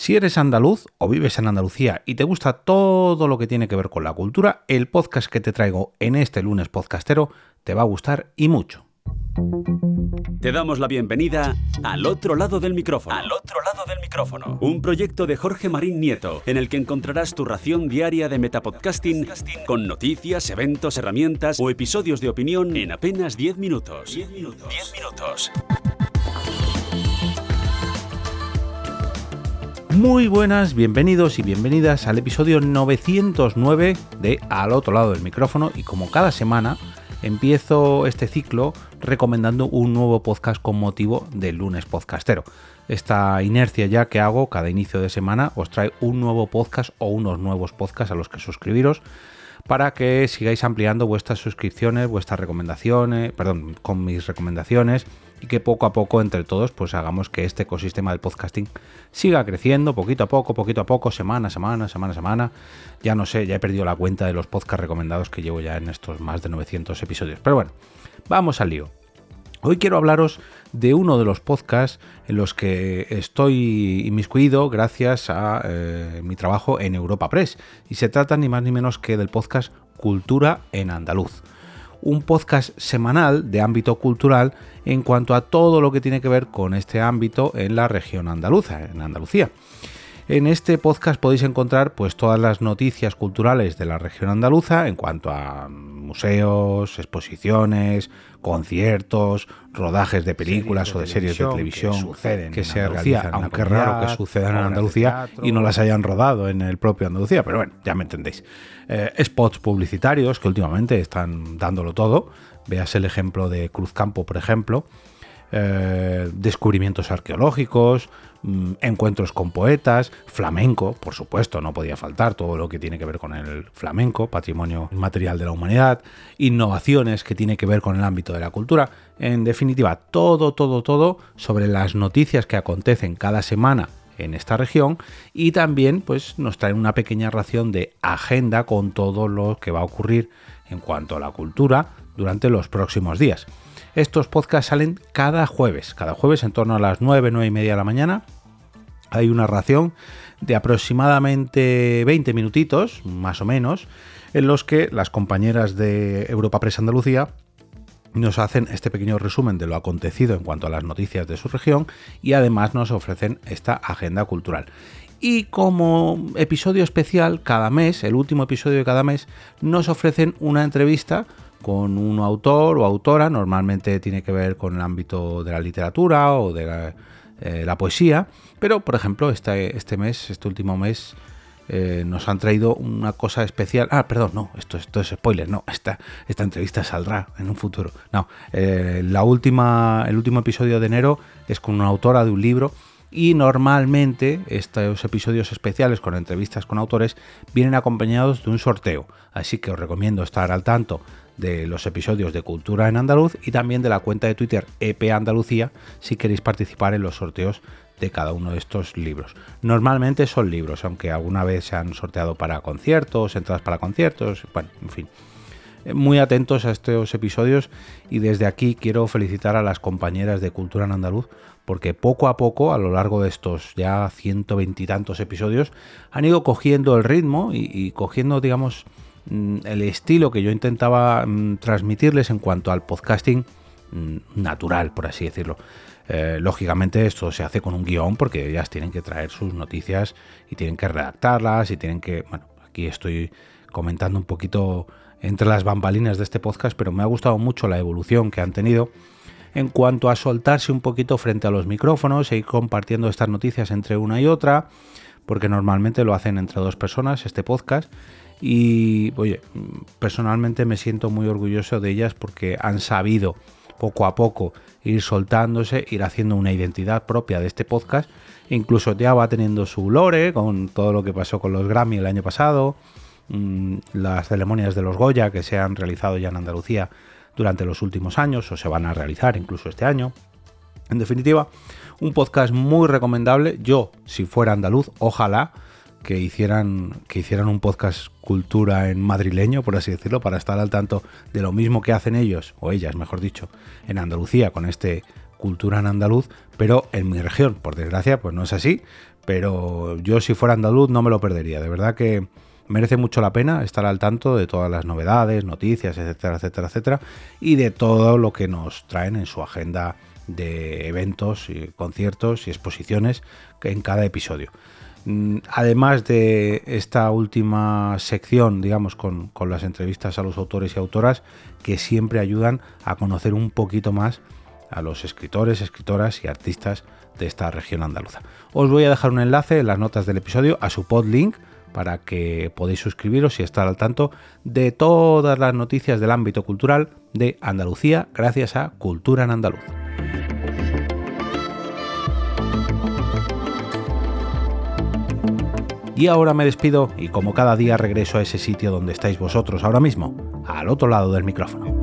Si eres andaluz o vives en Andalucía y te gusta todo lo que tiene que ver con la cultura, el podcast que te traigo en este lunes podcastero te va a gustar y mucho. Te damos la bienvenida al otro lado del micrófono. Al otro lado del micrófono. Un proyecto de Jorge Marín Nieto, en el que encontrarás tu ración diaria de metapodcasting con noticias, eventos, herramientas o episodios de opinión en apenas 10 minutos. 10 minutos. 10 minutos. Muy buenas, bienvenidos y bienvenidas al episodio 909 de Al otro lado del micrófono y como cada semana empiezo este ciclo recomendando un nuevo podcast con motivo del lunes podcastero. Esta inercia ya que hago cada inicio de semana os trae un nuevo podcast o unos nuevos podcasts a los que suscribiros para que sigáis ampliando vuestras suscripciones, vuestras recomendaciones, perdón, con mis recomendaciones y que poco a poco entre todos pues hagamos que este ecosistema del podcasting siga creciendo poquito a poco, poquito a poco, semana a semana, semana a semana. Ya no sé, ya he perdido la cuenta de los podcasts recomendados que llevo ya en estos más de 900 episodios. Pero bueno, vamos al lío. Hoy quiero hablaros de uno de los podcasts en los que estoy inmiscuido gracias a eh, mi trabajo en Europa Press. Y se trata ni más ni menos que del podcast Cultura en Andaluz. Un podcast semanal de ámbito cultural en cuanto a todo lo que tiene que ver con este ámbito en la región andaluza, en Andalucía. En este podcast podéis encontrar pues todas las noticias culturales de la región andaluza en cuanto a museos, exposiciones, conciertos, rodajes de películas o de series de televisión que, suceden que se realizan, aunque raro que sucedan en Andalucía y no las hayan rodado en el propio Andalucía, pero bueno, ya me entendéis. Eh, spots publicitarios que últimamente están dándolo todo. Veas el ejemplo de Cruzcampo, por ejemplo. Eh, descubrimientos arqueológicos, mm, encuentros con poetas, flamenco, por supuesto, no podía faltar todo lo que tiene que ver con el flamenco, patrimonio material de la humanidad, innovaciones que tiene que ver con el ámbito de la cultura, en definitiva, todo, todo, todo sobre las noticias que acontecen cada semana en esta región y también pues nos traen una pequeña ración de agenda con todo lo que va a ocurrir en cuanto a la cultura durante los próximos días. Estos podcasts salen cada jueves, cada jueves en torno a las 9, 9 y media de la mañana. Hay una ración de aproximadamente 20 minutitos, más o menos, en los que las compañeras de Europa Press Andalucía nos hacen este pequeño resumen de lo acontecido en cuanto a las noticias de su región y además nos ofrecen esta agenda cultural. Y como episodio especial, cada mes, el último episodio de cada mes, nos ofrecen una entrevista con un autor o autora, normalmente tiene que ver con el ámbito de la literatura o de la, eh, poesía, pero por ejemplo este, este mes, este último mes, eh, nos han traído una cosa especial. Ah, perdón, no, esto, esto es spoiler, no, esta, esta entrevista saldrá en un futuro. No, eh, la última, el último episodio de enero es con una autora de un libro y normalmente estos episodios especiales con entrevistas con autores vienen acompañados de un sorteo, así que os recomiendo estar al tanto de los episodios de Cultura en Andaluz y también de la cuenta de Twitter EP Andalucía si queréis participar en los sorteos de cada uno de estos libros. Normalmente son libros, aunque alguna vez se han sorteado para conciertos, entradas para conciertos, bueno, en fin. Eh, muy atentos a estos episodios y desde aquí quiero felicitar a las compañeras de Cultura en Andaluz porque poco a poco, a lo largo de estos ya ciento veintitantos episodios, han ido cogiendo el ritmo y, cogiendo, digamos, Mm, el estilo que yo intentaba mm, transmitirles en cuanto al podcasting mm, natural, por así decirlo. Eh, lógicamente esto se hace con un guion porque ellas tienen que traer sus noticias y tienen que redactarlas y tienen que... Bueno, aquí estoy comentando un poquito entre las bambalinas de este podcast, pero me ha gustado mucho la evolución que han tenido en cuanto a soltarse un poquito frente a los micrófonos e ir compartiendo estas noticias entre una y otra, porque normalmente lo hacen entre dos personas este podcast y oye, personalmente me siento muy orgulloso de ellas porque han sabido poco a poco ir soltándose, ir haciendo una identidad propia de este podcast. Incluso ya va teniendo su lore con todo lo que pasó con los Grammy el año pasado, las ceremonias de los Goya que se han realizado ya en Andalucía durante los últimos años o se van a realizar incluso este año. En definitiva, un podcast muy recomendable. Yo, si fuera andaluz, ojalá que hicieran, que hicieran un podcast cultura en madrileño, por así decirlo, para estar al tanto de lo mismo que hacen ellos, o ellas, mejor dicho, en Andalucía con este cultura en andaluz, pero en mi región, por desgracia, pues no es así, pero yo si fuera andaluz no me lo perdería, de verdad que merece mucho la pena estar al tanto de todas las novedades, noticias, etcétera, etcétera, etcétera, y de todo lo que nos traen en su agenda de eventos, conciertos y exposiciones en cada episodio. Mm, además de esta última sección, digamos, con, con, las entrevistas a los autores y autoras, que siempre ayudan a conocer un poquito más a los escritores, escritoras y artistas de esta región andaluza. Os voy a dejar un enlace en las notas del episodio a su podlink para que podáis suscribiros y estar al tanto de todas las noticias del ámbito cultural de Andalucía gracias a Cultura en Andaluz. Y ahora me despido y como cada día regreso a ese sitio donde estáis vosotros ahora mismo, al otro lado del micrófono.